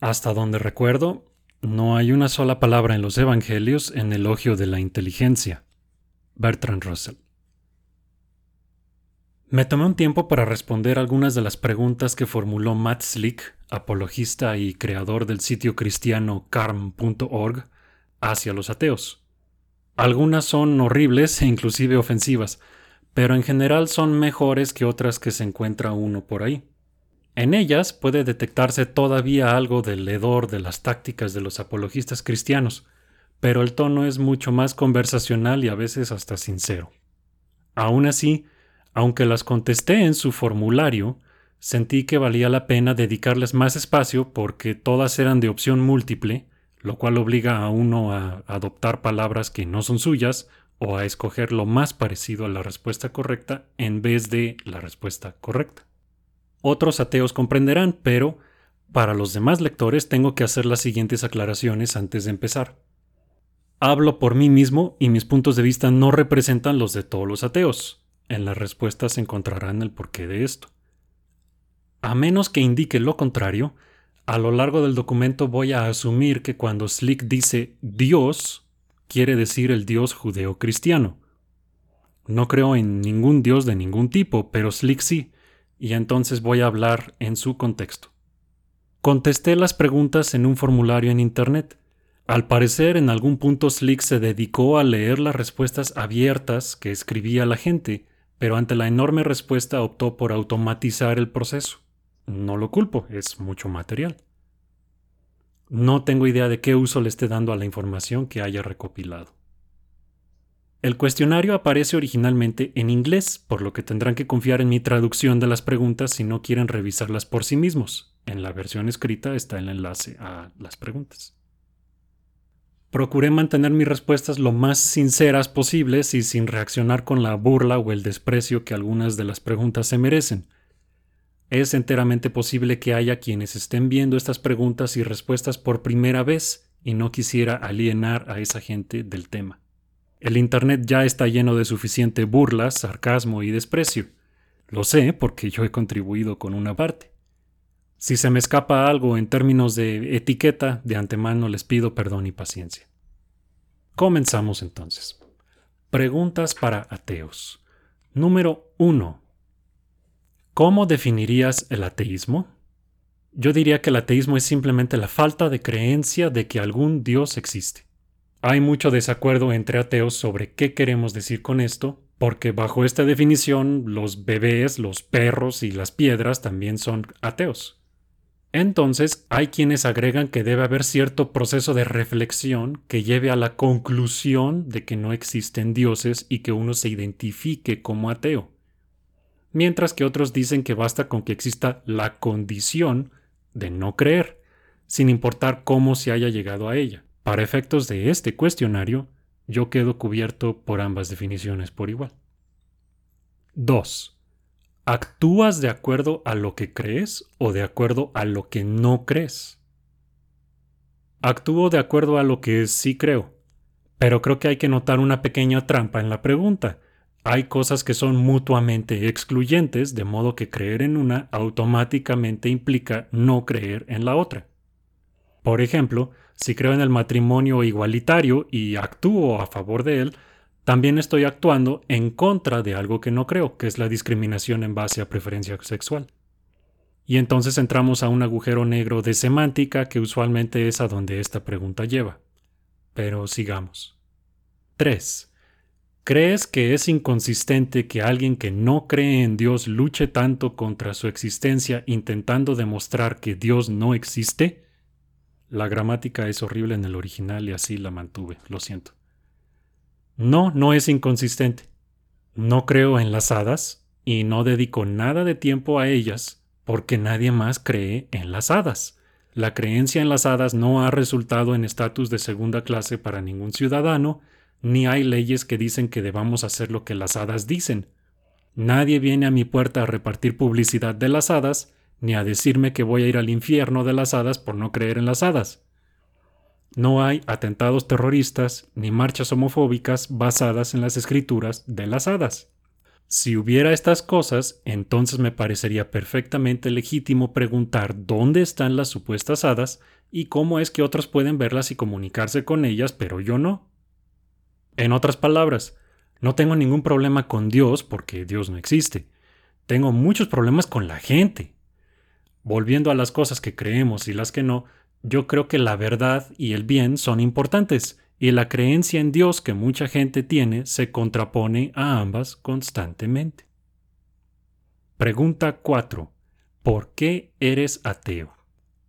Hasta donde recuerdo, no hay una sola palabra en los Evangelios en elogio de la inteligencia. Bertrand Russell. Me tomé un tiempo para responder algunas de las preguntas que formuló Matt Slick, apologista y creador del sitio cristiano carm.org, hacia los ateos. Algunas son horribles e inclusive ofensivas, pero en general son mejores que otras que se encuentra uno por ahí. En ellas puede detectarse todavía algo del hedor de las tácticas de los apologistas cristianos, pero el tono es mucho más conversacional y a veces hasta sincero. Aún así, aunque las contesté en su formulario, sentí que valía la pena dedicarles más espacio porque todas eran de opción múltiple, lo cual obliga a uno a adoptar palabras que no son suyas o a escoger lo más parecido a la respuesta correcta en vez de la respuesta correcta. Otros ateos comprenderán, pero para los demás lectores tengo que hacer las siguientes aclaraciones antes de empezar. Hablo por mí mismo y mis puntos de vista no representan los de todos los ateos. En las respuestas encontrarán el porqué de esto. A menos que indique lo contrario, a lo largo del documento voy a asumir que cuando Slick dice Dios, quiere decir el Dios judeo-cristiano. No creo en ningún Dios de ningún tipo, pero Slick sí, y entonces voy a hablar en su contexto. Contesté las preguntas en un formulario en Internet. Al parecer, en algún punto Slick se dedicó a leer las respuestas abiertas que escribía la gente, pero ante la enorme respuesta optó por automatizar el proceso. No lo culpo, es mucho material. No tengo idea de qué uso le esté dando a la información que haya recopilado. El cuestionario aparece originalmente en inglés, por lo que tendrán que confiar en mi traducción de las preguntas si no quieren revisarlas por sí mismos. En la versión escrita está el enlace a las preguntas. Procuré mantener mis respuestas lo más sinceras posibles y sin reaccionar con la burla o el desprecio que algunas de las preguntas se merecen. Es enteramente posible que haya quienes estén viendo estas preguntas y respuestas por primera vez y no quisiera alienar a esa gente del tema. El Internet ya está lleno de suficiente burlas, sarcasmo y desprecio. Lo sé porque yo he contribuido con una parte. Si se me escapa algo en términos de etiqueta, de antemano les pido perdón y paciencia. Comenzamos entonces. Preguntas para ateos. Número 1. ¿Cómo definirías el ateísmo? Yo diría que el ateísmo es simplemente la falta de creencia de que algún Dios existe. Hay mucho desacuerdo entre ateos sobre qué queremos decir con esto, porque bajo esta definición los bebés, los perros y las piedras también son ateos. Entonces, hay quienes agregan que debe haber cierto proceso de reflexión que lleve a la conclusión de que no existen dioses y que uno se identifique como ateo mientras que otros dicen que basta con que exista la condición de no creer, sin importar cómo se haya llegado a ella. Para efectos de este cuestionario, yo quedo cubierto por ambas definiciones por igual. 2. ¿Actúas de acuerdo a lo que crees o de acuerdo a lo que no crees? Actúo de acuerdo a lo que sí creo, pero creo que hay que notar una pequeña trampa en la pregunta, hay cosas que son mutuamente excluyentes, de modo que creer en una automáticamente implica no creer en la otra. Por ejemplo, si creo en el matrimonio igualitario y actúo a favor de él, también estoy actuando en contra de algo que no creo, que es la discriminación en base a preferencia sexual. Y entonces entramos a un agujero negro de semántica que usualmente es a donde esta pregunta lleva. Pero sigamos. 3. ¿Crees que es inconsistente que alguien que no cree en Dios luche tanto contra su existencia intentando demostrar que Dios no existe? La gramática es horrible en el original y así la mantuve, lo siento. No, no es inconsistente. No creo en las hadas y no dedico nada de tiempo a ellas porque nadie más cree en las hadas. La creencia en las hadas no ha resultado en estatus de segunda clase para ningún ciudadano ni hay leyes que dicen que debamos hacer lo que las hadas dicen. Nadie viene a mi puerta a repartir publicidad de las hadas, ni a decirme que voy a ir al infierno de las hadas por no creer en las hadas. No hay atentados terroristas ni marchas homofóbicas basadas en las escrituras de las hadas. Si hubiera estas cosas, entonces me parecería perfectamente legítimo preguntar dónde están las supuestas hadas y cómo es que otros pueden verlas y comunicarse con ellas, pero yo no. En otras palabras, no tengo ningún problema con Dios porque Dios no existe. Tengo muchos problemas con la gente. Volviendo a las cosas que creemos y las que no, yo creo que la verdad y el bien son importantes y la creencia en Dios que mucha gente tiene se contrapone a ambas constantemente. Pregunta 4. ¿Por qué eres ateo?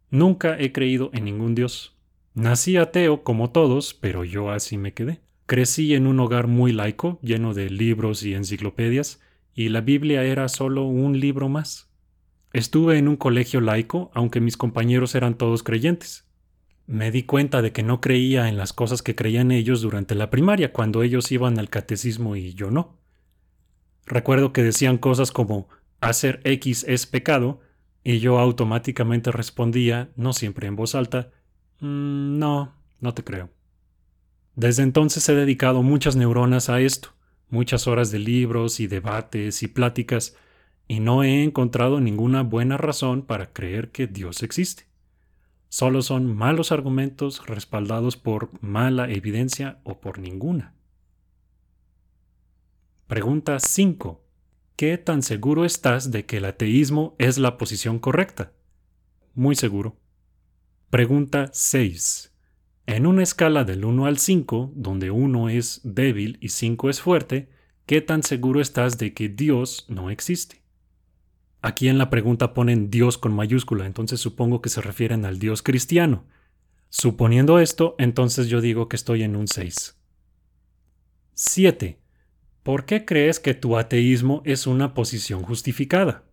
Nunca he creído en ningún Dios. Nací ateo como todos, pero yo así me quedé. Crecí en un hogar muy laico, lleno de libros y enciclopedias, y la Biblia era solo un libro más. Estuve en un colegio laico, aunque mis compañeros eran todos creyentes. Me di cuenta de que no creía en las cosas que creían ellos durante la primaria, cuando ellos iban al catecismo y yo no. Recuerdo que decían cosas como hacer X es pecado, y yo automáticamente respondía, no siempre en voz alta, mm, no, no te creo. Desde entonces he dedicado muchas neuronas a esto, muchas horas de libros y debates y pláticas, y no he encontrado ninguna buena razón para creer que Dios existe. Solo son malos argumentos respaldados por mala evidencia o por ninguna. Pregunta 5. ¿Qué tan seguro estás de que el ateísmo es la posición correcta? Muy seguro. Pregunta 6. En una escala del 1 al 5, donde 1 es débil y 5 es fuerte, ¿qué tan seguro estás de que Dios no existe? Aquí en la pregunta ponen Dios con mayúscula, entonces supongo que se refieren al Dios cristiano. Suponiendo esto, entonces yo digo que estoy en un 6. 7. ¿Por qué crees que tu ateísmo es una posición justificada?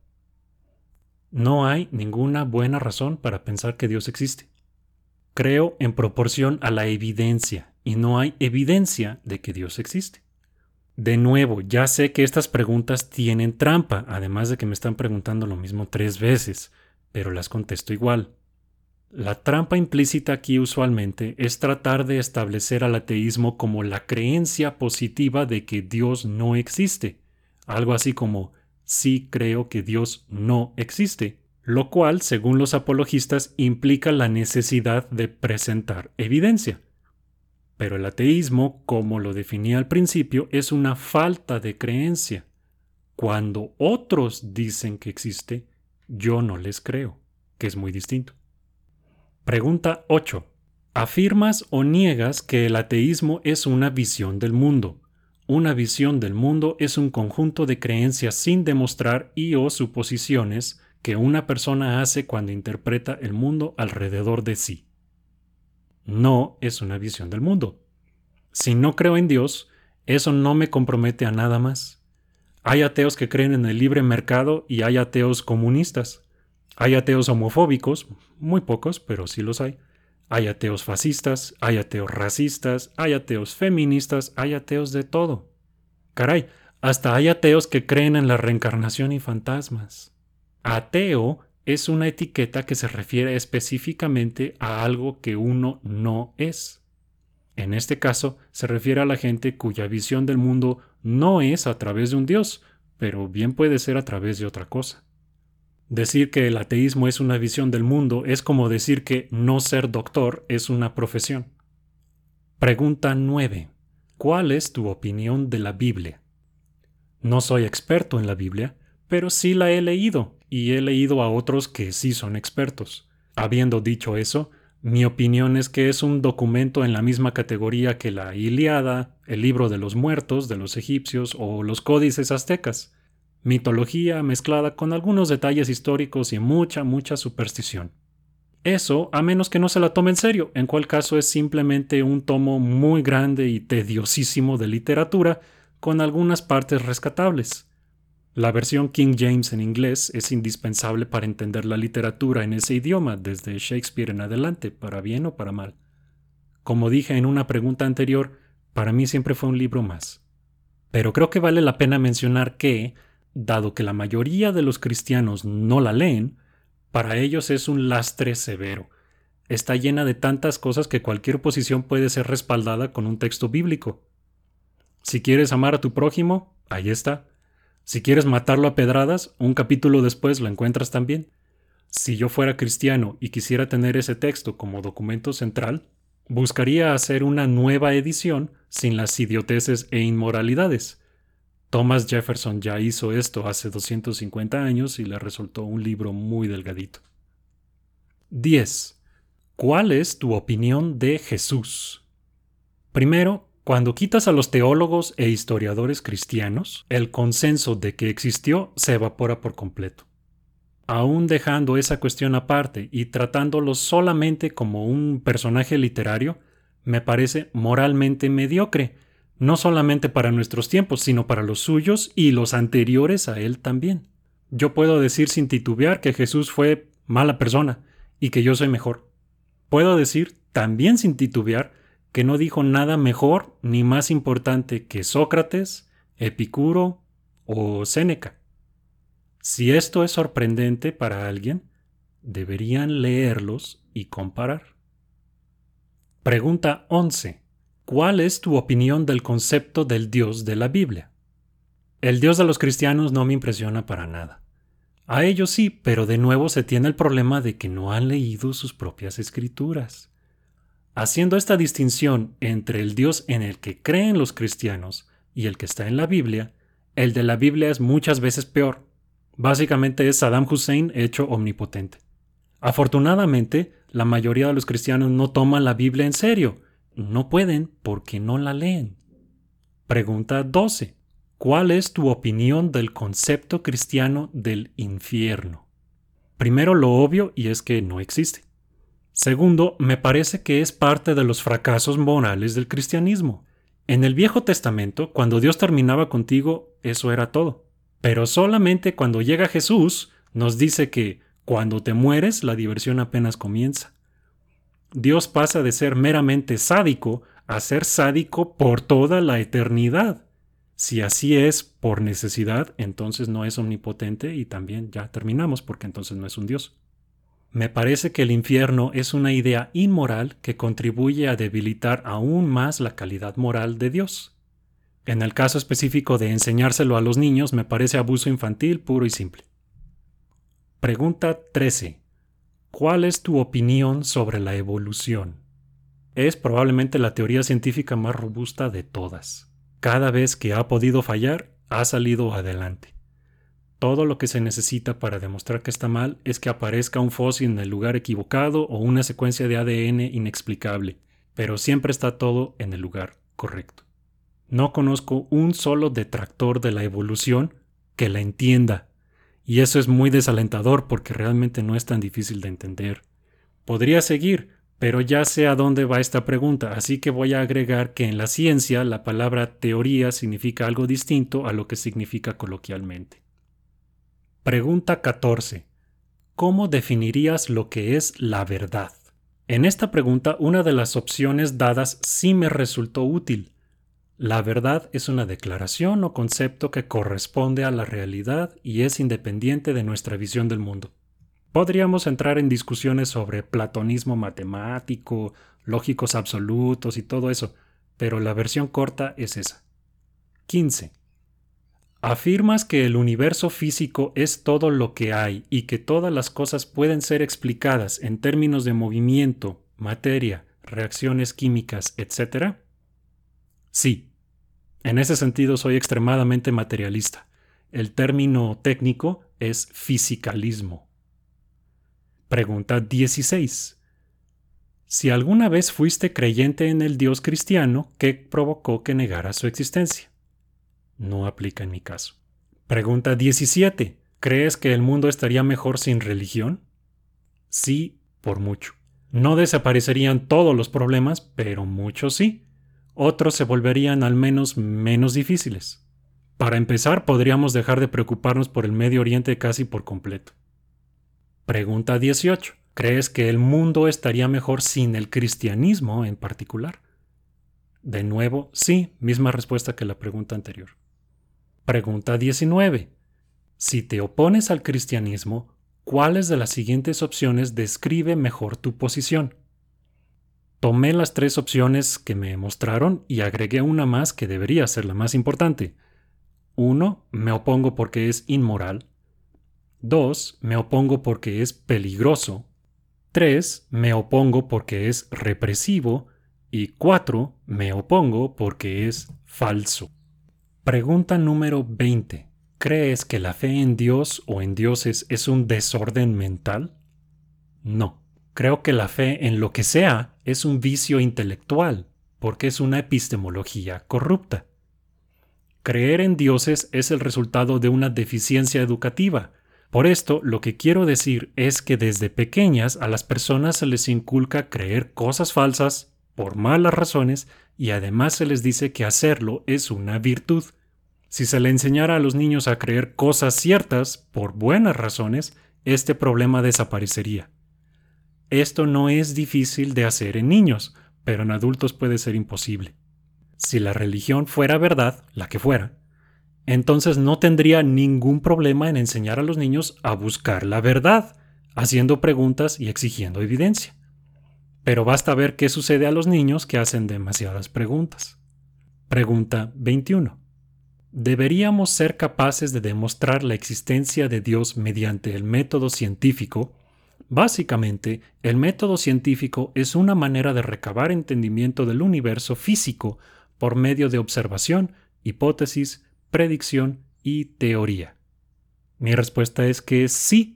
No hay ninguna buena razón para pensar que Dios existe. Creo en proporción a la evidencia, y no hay evidencia de que Dios existe. De nuevo, ya sé que estas preguntas tienen trampa, además de que me están preguntando lo mismo tres veces, pero las contesto igual. La trampa implícita aquí usualmente es tratar de establecer al ateísmo como la creencia positiva de que Dios no existe, algo así como sí creo que Dios no existe, lo cual, según los apologistas, implica la necesidad de presentar evidencia. Pero el ateísmo, como lo definía al principio, es una falta de creencia. Cuando otros dicen que existe, yo no les creo, que es muy distinto. Pregunta 8. ¿Afirmas o niegas que el ateísmo es una visión del mundo? Una visión del mundo es un conjunto de creencias sin demostrar y o suposiciones que una persona hace cuando interpreta el mundo alrededor de sí no es una visión del mundo. Si no creo en Dios, eso no me compromete a nada más. Hay ateos que creen en el libre mercado y hay ateos comunistas. Hay ateos homofóbicos, muy pocos, pero sí los hay. Hay ateos fascistas, hay ateos racistas, hay ateos feministas, hay ateos de todo. Caray, hasta hay ateos que creen en la reencarnación y fantasmas. Ateo es una etiqueta que se refiere específicamente a algo que uno no es. En este caso, se refiere a la gente cuya visión del mundo no es a través de un Dios, pero bien puede ser a través de otra cosa. Decir que el ateísmo es una visión del mundo es como decir que no ser doctor es una profesión. Pregunta 9. ¿Cuál es tu opinión de la Biblia? No soy experto en la Biblia, pero sí la he leído y he leído a otros que sí son expertos. Habiendo dicho eso, mi opinión es que es un documento en la misma categoría que la Iliada, el libro de los muertos de los egipcios o los códices aztecas. Mitología mezclada con algunos detalles históricos y mucha, mucha superstición. Eso, a menos que no se la tome en serio, en cual caso es simplemente un tomo muy grande y tediosísimo de literatura, con algunas partes rescatables. La versión King James en inglés es indispensable para entender la literatura en ese idioma desde Shakespeare en adelante, para bien o para mal. Como dije en una pregunta anterior, para mí siempre fue un libro más. Pero creo que vale la pena mencionar que, dado que la mayoría de los cristianos no la leen, para ellos es un lastre severo. Está llena de tantas cosas que cualquier posición puede ser respaldada con un texto bíblico. Si quieres amar a tu prójimo, ahí está. Si quieres matarlo a pedradas, un capítulo después lo encuentras también. Si yo fuera cristiano y quisiera tener ese texto como documento central, buscaría hacer una nueva edición sin las idioteces e inmoralidades. Thomas Jefferson ya hizo esto hace 250 años y le resultó un libro muy delgadito. 10. ¿Cuál es tu opinión de Jesús? Primero, cuando quitas a los teólogos e historiadores cristianos, el consenso de que existió se evapora por completo. Aún dejando esa cuestión aparte y tratándolo solamente como un personaje literario, me parece moralmente mediocre, no solamente para nuestros tiempos, sino para los suyos y los anteriores a él también. Yo puedo decir sin titubear que Jesús fue mala persona y que yo soy mejor. Puedo decir también sin titubear que no dijo nada mejor ni más importante que Sócrates, Epicuro o Séneca. Si esto es sorprendente para alguien, deberían leerlos y comparar. Pregunta 11. ¿Cuál es tu opinión del concepto del Dios de la Biblia? El Dios de los cristianos no me impresiona para nada. A ellos sí, pero de nuevo se tiene el problema de que no han leído sus propias escrituras. Haciendo esta distinción entre el Dios en el que creen los cristianos y el que está en la Biblia, el de la Biblia es muchas veces peor. Básicamente es Saddam Hussein hecho omnipotente. Afortunadamente, la mayoría de los cristianos no toman la Biblia en serio, no pueden porque no la leen. Pregunta 12. ¿Cuál es tu opinión del concepto cristiano del infierno? Primero lo obvio y es que no existe. Segundo, me parece que es parte de los fracasos morales del cristianismo. En el Viejo Testamento, cuando Dios terminaba contigo, eso era todo. Pero solamente cuando llega Jesús, nos dice que cuando te mueres, la diversión apenas comienza. Dios pasa de ser meramente sádico a ser sádico por toda la eternidad. Si así es por necesidad, entonces no es omnipotente y también ya terminamos porque entonces no es un Dios. Me parece que el infierno es una idea inmoral que contribuye a debilitar aún más la calidad moral de Dios. En el caso específico de enseñárselo a los niños me parece abuso infantil puro y simple. Pregunta 13. ¿Cuál es tu opinión sobre la evolución? Es probablemente la teoría científica más robusta de todas. Cada vez que ha podido fallar, ha salido adelante. Todo lo que se necesita para demostrar que está mal es que aparezca un fósil en el lugar equivocado o una secuencia de ADN inexplicable, pero siempre está todo en el lugar correcto. No conozco un solo detractor de la evolución que la entienda y eso es muy desalentador porque realmente no es tan difícil de entender. Podría seguir, pero ya sé a dónde va esta pregunta, así que voy a agregar que en la ciencia la palabra teoría significa algo distinto a lo que significa coloquialmente. Pregunta 14. ¿Cómo definirías lo que es la verdad? En esta pregunta una de las opciones dadas sí me resultó útil, la verdad es una declaración o concepto que corresponde a la realidad y es independiente de nuestra visión del mundo. Podríamos entrar en discusiones sobre platonismo matemático, lógicos absolutos y todo eso, pero la versión corta es esa. 15. Afirmas que el universo físico es todo lo que hay y que todas las cosas pueden ser explicadas en términos de movimiento, materia, reacciones químicas, etc. Sí, en ese sentido soy extremadamente materialista. El término técnico es fisicalismo. Pregunta 16. Si alguna vez fuiste creyente en el Dios cristiano, ¿qué provocó que negara su existencia? No aplica en mi caso. Pregunta 17. ¿Crees que el mundo estaría mejor sin religión? Sí, por mucho. No desaparecerían todos los problemas, pero muchos sí otros se volverían al menos menos difíciles. Para empezar, podríamos dejar de preocuparnos por el Medio Oriente casi por completo. Pregunta 18. ¿Crees que el mundo estaría mejor sin el cristianismo en particular? De nuevo, sí, misma respuesta que la pregunta anterior. Pregunta 19. Si te opones al cristianismo, ¿cuáles de las siguientes opciones describe mejor tu posición? Tomé las tres opciones que me mostraron y agregué una más que debería ser la más importante. 1. Me opongo porque es inmoral. 2. Me opongo porque es peligroso. 3. Me opongo porque es represivo. Y 4. Me opongo porque es falso. Pregunta número 20. ¿Crees que la fe en Dios o en dioses es un desorden mental? No. Creo que la fe en lo que sea es un vicio intelectual, porque es una epistemología corrupta. Creer en dioses es el resultado de una deficiencia educativa. Por esto, lo que quiero decir es que desde pequeñas a las personas se les inculca creer cosas falsas por malas razones y además se les dice que hacerlo es una virtud. Si se le enseñara a los niños a creer cosas ciertas por buenas razones, este problema desaparecería. Esto no es difícil de hacer en niños, pero en adultos puede ser imposible. Si la religión fuera verdad, la que fuera, entonces no tendría ningún problema en enseñar a los niños a buscar la verdad, haciendo preguntas y exigiendo evidencia. Pero basta ver qué sucede a los niños que hacen demasiadas preguntas. Pregunta 21. ¿Deberíamos ser capaces de demostrar la existencia de Dios mediante el método científico Básicamente, el método científico es una manera de recabar entendimiento del universo físico por medio de observación, hipótesis, predicción y teoría. Mi respuesta es que sí.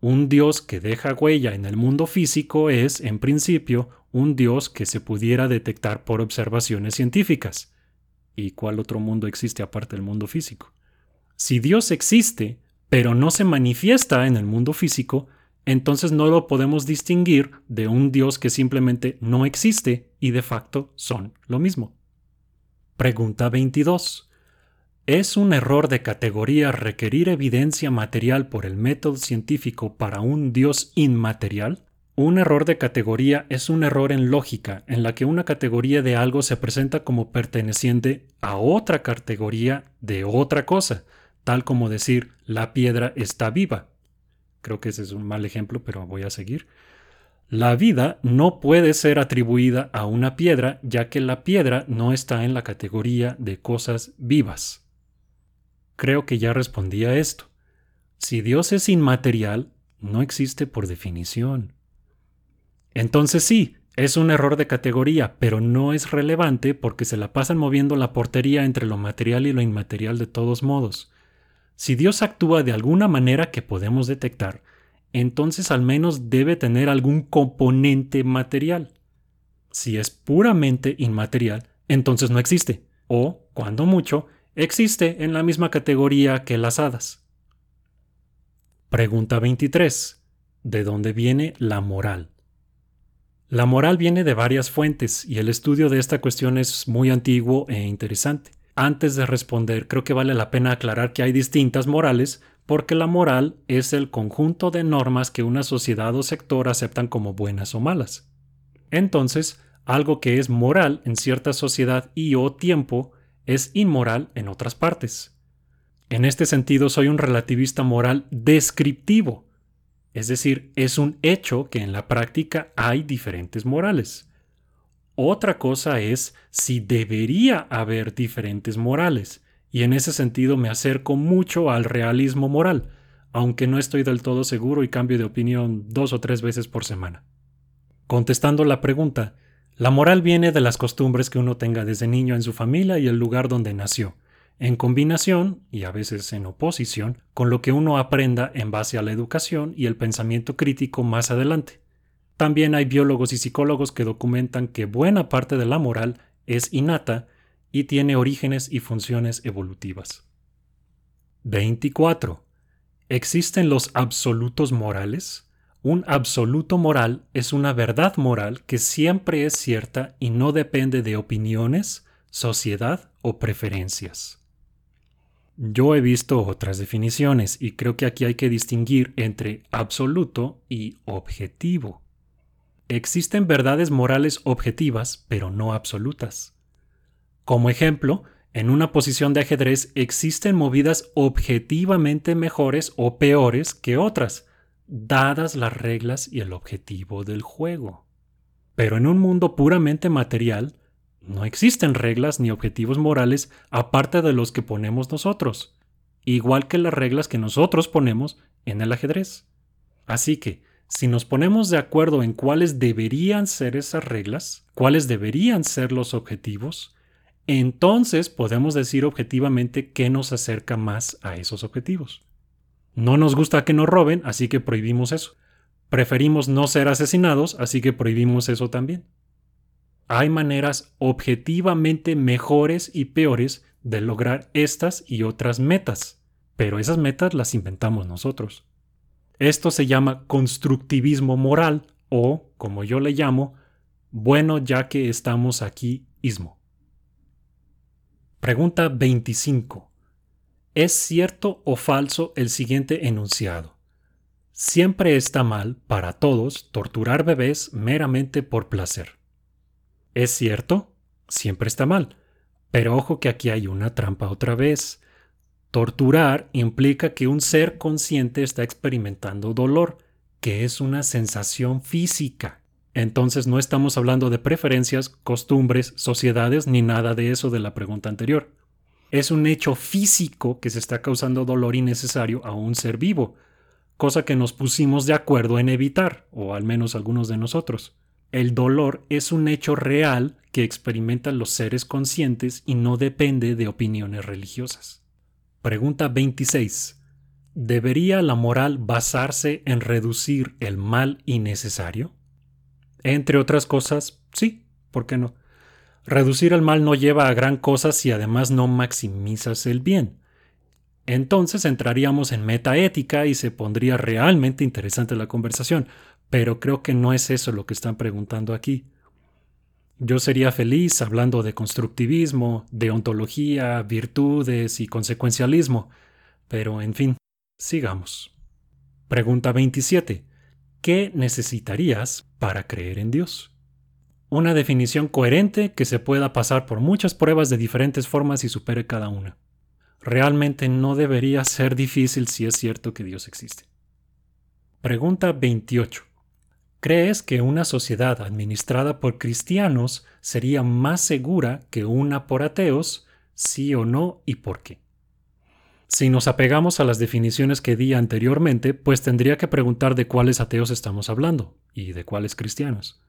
Un Dios que deja huella en el mundo físico es, en principio, un Dios que se pudiera detectar por observaciones científicas. ¿Y cuál otro mundo existe aparte del mundo físico? Si Dios existe, pero no se manifiesta en el mundo físico, entonces no lo podemos distinguir de un Dios que simplemente no existe y de facto son lo mismo. Pregunta 22. ¿Es un error de categoría requerir evidencia material por el método científico para un Dios inmaterial? Un error de categoría es un error en lógica en la que una categoría de algo se presenta como perteneciente a otra categoría de otra cosa, tal como decir la piedra está viva Creo que ese es un mal ejemplo, pero voy a seguir. La vida no puede ser atribuida a una piedra, ya que la piedra no está en la categoría de cosas vivas. Creo que ya respondí a esto. Si Dios es inmaterial, no existe por definición. Entonces sí, es un error de categoría, pero no es relevante porque se la pasan moviendo la portería entre lo material y lo inmaterial de todos modos. Si Dios actúa de alguna manera que podemos detectar, entonces al menos debe tener algún componente material. Si es puramente inmaterial, entonces no existe, o, cuando mucho, existe en la misma categoría que las hadas. Pregunta 23. ¿De dónde viene la moral? La moral viene de varias fuentes y el estudio de esta cuestión es muy antiguo e interesante. Antes de responder, creo que vale la pena aclarar que hay distintas morales, porque la moral es el conjunto de normas que una sociedad o sector aceptan como buenas o malas. Entonces, algo que es moral en cierta sociedad y o tiempo es inmoral en otras partes. En este sentido, soy un relativista moral descriptivo, es decir, es un hecho que en la práctica hay diferentes morales. Otra cosa es si debería haber diferentes morales, y en ese sentido me acerco mucho al realismo moral, aunque no estoy del todo seguro y cambio de opinión dos o tres veces por semana. Contestando la pregunta, la moral viene de las costumbres que uno tenga desde niño en su familia y el lugar donde nació, en combinación, y a veces en oposición, con lo que uno aprenda en base a la educación y el pensamiento crítico más adelante. También hay biólogos y psicólogos que documentan que buena parte de la moral es innata y tiene orígenes y funciones evolutivas. 24. ¿Existen los absolutos morales? Un absoluto moral es una verdad moral que siempre es cierta y no depende de opiniones, sociedad o preferencias. Yo he visto otras definiciones y creo que aquí hay que distinguir entre absoluto y objetivo. Existen verdades morales objetivas, pero no absolutas. Como ejemplo, en una posición de ajedrez existen movidas objetivamente mejores o peores que otras, dadas las reglas y el objetivo del juego. Pero en un mundo puramente material, No existen reglas ni objetivos morales aparte de los que ponemos nosotros, igual que las reglas que nosotros ponemos en el ajedrez. Así que, si nos ponemos de acuerdo en cuáles deberían ser esas reglas, cuáles deberían ser los objetivos, entonces podemos decir objetivamente qué nos acerca más a esos objetivos. No nos gusta que nos roben, así que prohibimos eso. Preferimos no ser asesinados, así que prohibimos eso también. Hay maneras objetivamente mejores y peores de lograr estas y otras metas, pero esas metas las inventamos nosotros. Esto se llama constructivismo moral o, como yo le llamo, bueno ya que estamos aquí ismo. Pregunta 25. ¿Es cierto o falso el siguiente enunciado? Siempre está mal para todos torturar bebés meramente por placer. ¿Es cierto? Siempre está mal. Pero ojo que aquí hay una trampa otra vez. Torturar implica que un ser consciente está experimentando dolor, que es una sensación física. Entonces no estamos hablando de preferencias, costumbres, sociedades ni nada de eso de la pregunta anterior. Es un hecho físico que se está causando dolor innecesario a un ser vivo, cosa que nos pusimos de acuerdo en evitar, o al menos algunos de nosotros. El dolor es un hecho real que experimentan los seres conscientes y no depende de opiniones religiosas. Pregunta 26. ¿Debería la moral basarse en reducir el mal innecesario? Entre otras cosas, sí, ¿por qué no? Reducir el mal no lleva a gran cosa si además no maximizas el bien. Entonces entraríamos en metaética y se pondría realmente interesante la conversación, pero creo que no es eso lo que están preguntando aquí. Yo sería feliz hablando de constructivismo, de ontología, virtudes y consecuencialismo, pero en fin, sigamos. Pregunta 27. ¿Qué necesitarías para creer en Dios? Una definición coherente que se pueda pasar por muchas pruebas de diferentes formas y supere cada una. Realmente no debería ser difícil si es cierto que Dios existe. Pregunta 28. ¿Crees que una sociedad administrada por cristianos sería más segura que una por ateos? ¿Sí o no y por qué? Si nos apegamos a las definiciones que di anteriormente, pues tendría que preguntar de cuáles ateos estamos hablando y de cuáles cristianos.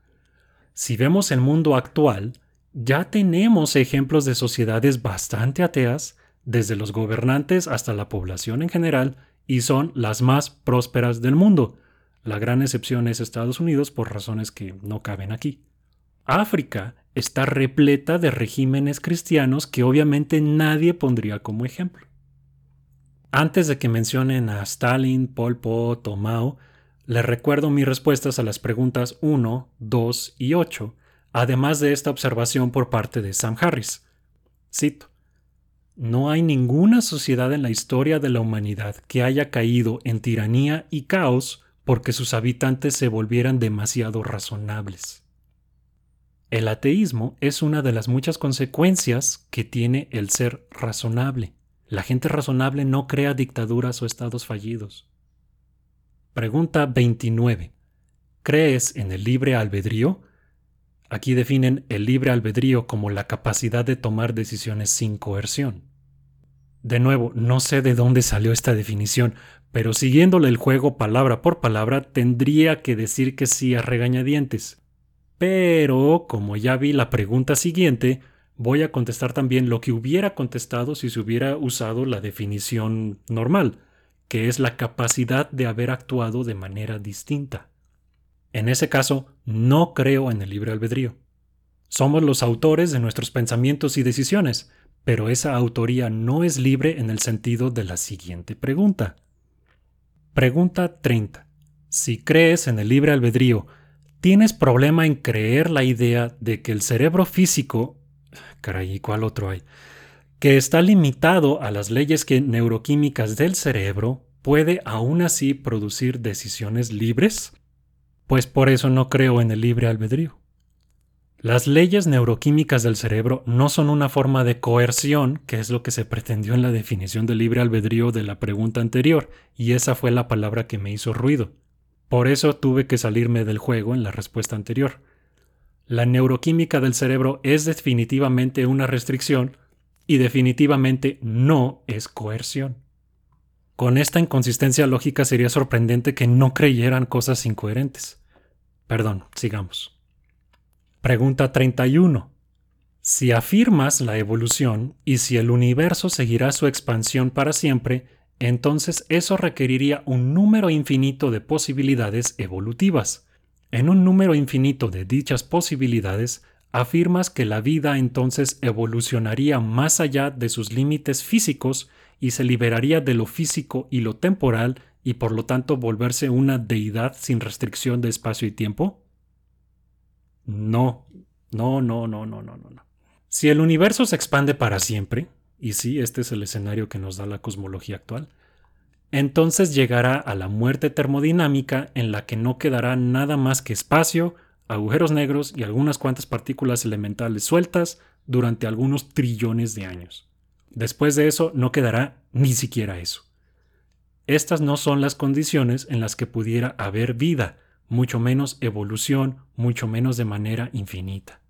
Si vemos el mundo actual, ya tenemos ejemplos de sociedades bastante ateas, desde los gobernantes hasta la población en general, y son las más prósperas del mundo. La gran excepción es Estados Unidos por razones que no caben aquí. África está repleta de regímenes cristianos que obviamente nadie pondría como ejemplo. Antes de que mencionen a Stalin, Pol Pot o Mao, les recuerdo mis respuestas a las preguntas 1, 2 y 8, además de esta observación por parte de Sam Harris. Cito. No hay ninguna sociedad en la historia de la humanidad que haya caído en tiranía y caos porque sus habitantes se volvieran demasiado razonables. El ateísmo es una de las muchas consecuencias que tiene el ser razonable. La gente razonable no crea dictaduras o estados fallidos. Pregunta 29. ¿Crees en el libre albedrío? Aquí definen el libre albedrío como la capacidad de tomar decisiones sin coerción. De nuevo, no sé de dónde salió esta definición, pero siguiéndole el juego palabra por palabra, tendría que decir que sí a regañadientes. Pero, como ya vi la pregunta siguiente, voy a contestar también lo que hubiera contestado si se hubiera usado la definición normal, que es la capacidad de haber actuado de manera distinta. En ese caso, no creo en el libre albedrío. Somos los autores de nuestros pensamientos y decisiones, pero esa autoría no es libre en el sentido de la siguiente pregunta. Pregunta 30. Si crees en el libre albedrío, ¿tienes problema en creer la idea de que el cerebro físico Caray, cuál otro hay? Que está limitado a las leyes que neuroquímicas del cerebro, puede aún así producir decisiones libres? Pues por eso no creo en el libre albedrío. Las leyes neuroquímicas del cerebro no son una forma de coerción, que es lo que se pretendió en la definición de libre albedrío de la pregunta anterior, y esa fue la palabra que me hizo ruido. Por eso tuve que salirme del juego en la respuesta anterior. la neuroquímica del cerebro es definitivamente una restricción y definitivamente no es coerción. Con esta inconsistencia lógica sería sorprendente que no creyeran cosas incoherentes. Perdón, sigamos. Pregunta 31. Si afirmas la evolución y si el universo seguirá su expansión para siempre, entonces eso requeriría un número infinito de posibilidades evolutivas. En un número infinito de dichas posibilidades, afirmas que la vida entonces evolucionaría más allá de sus límites físicos y se liberaría de lo físico y lo temporal y por lo tanto volverse una deidad sin restricción de espacio y tiempo? No, no, no, no, no, no, no. Si el universo se expande para siempre, y sí, este es el escenario que nos da la cosmología actual, entonces llegará a la muerte termodinámica en la que no quedará nada más que espacio, agujeros negros y algunas cuantas partículas elementales sueltas durante algunos trillones de años. Después de eso no quedará ni siquiera eso. Estas no son las condiciones en las que pudiera haber vida, mucho menos evolución, mucho menos de manera infinita.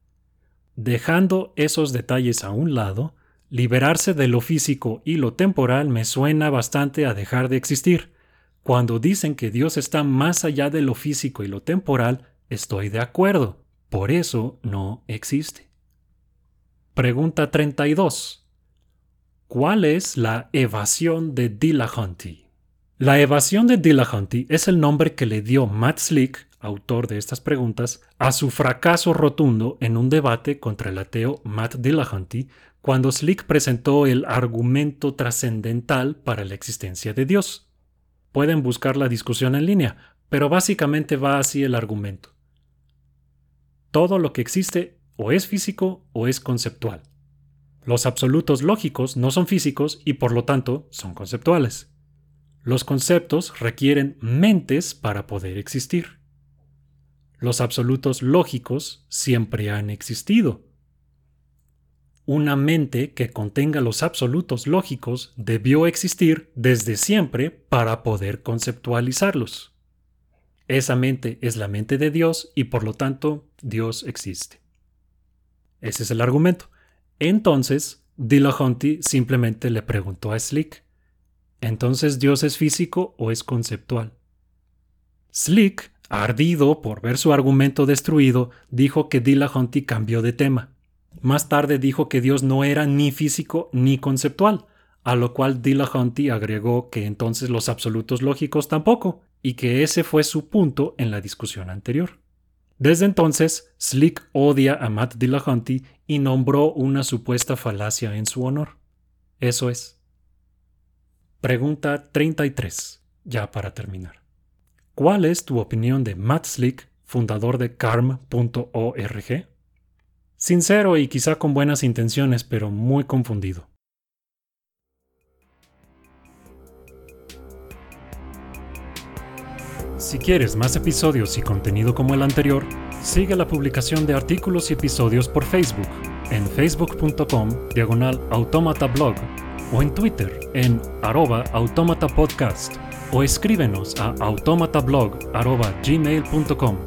Dejando esos detalles a un lado, liberarse de lo físico y lo temporal me suena bastante a dejar de existir. Cuando dicen que Dios está más allá de lo físico y lo temporal, estoy de acuerdo. Por eso no existe. Pregunta 32. ¿Cuál es la evasión de Dillahunty? La evasión de Dillahunty es el nombre que le dio Matt Slick, autor de estas preguntas, a su fracaso rotundo en un debate contra el ateo Matt Dillahunty cuando Slick presentó el argumento trascendental para la existencia de Dios. Pueden buscar la discusión en línea, pero básicamente va así el argumento. Todo lo que existe o es físico o es conceptual. Los absolutos lógicos no son físicos y por lo tanto son conceptuales. Los conceptos requieren mentes para poder existir. Los absolutos lógicos siempre han existido. Una mente que contenga los absolutos lógicos debió existir desde siempre para poder conceptualizarlos. Esa mente es la mente de Dios y por lo tanto Dios existe. Ese es el argumento. Entonces, Dillahunty simplemente le preguntó a Slick, ¿entonces Dios es físico o es conceptual? Slick, ardido por ver su argumento destruido, dijo que Dillahunty cambió de tema. Más tarde dijo que Dios no era ni físico ni conceptual, a lo cual Dillahunty agregó que entonces los absolutos lógicos tampoco, y que ese fue su punto en la discusión anterior. Desde entonces, Slick odia a Matt Dillahunty y nombró una supuesta falacia en su honor. Eso es. Pregunta 33, ya para terminar. ¿Cuál es tu opinión de Matt Slick, fundador de carm.org? Sincero y quizá con buenas intenciones, pero muy confundido. Si quieres más episodios y contenido como el anterior, sigue la publicación de artículos y episodios por Facebook en facebook.com diagonal blog o en Twitter en arroba automatapodcast o escríbenos a automatablog.gmail.com.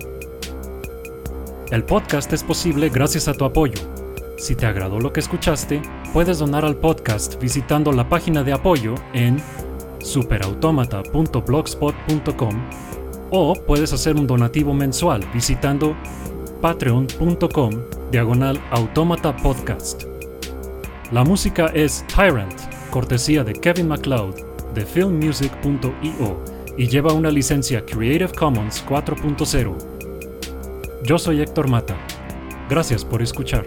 El podcast es posible gracias a tu apoyo. Si te agradó lo que escuchaste, puedes donar al podcast visitando la página de apoyo en superautomata.blogspot.com o puedes hacer un donativo mensual visitando patreon.com diagonal automata podcast. La música es Tyrant, cortesía de Kevin MacLeod de filmmusic.io y lleva una licencia Creative Commons 4.0. Yo soy Héctor Mata. Gracias por escuchar.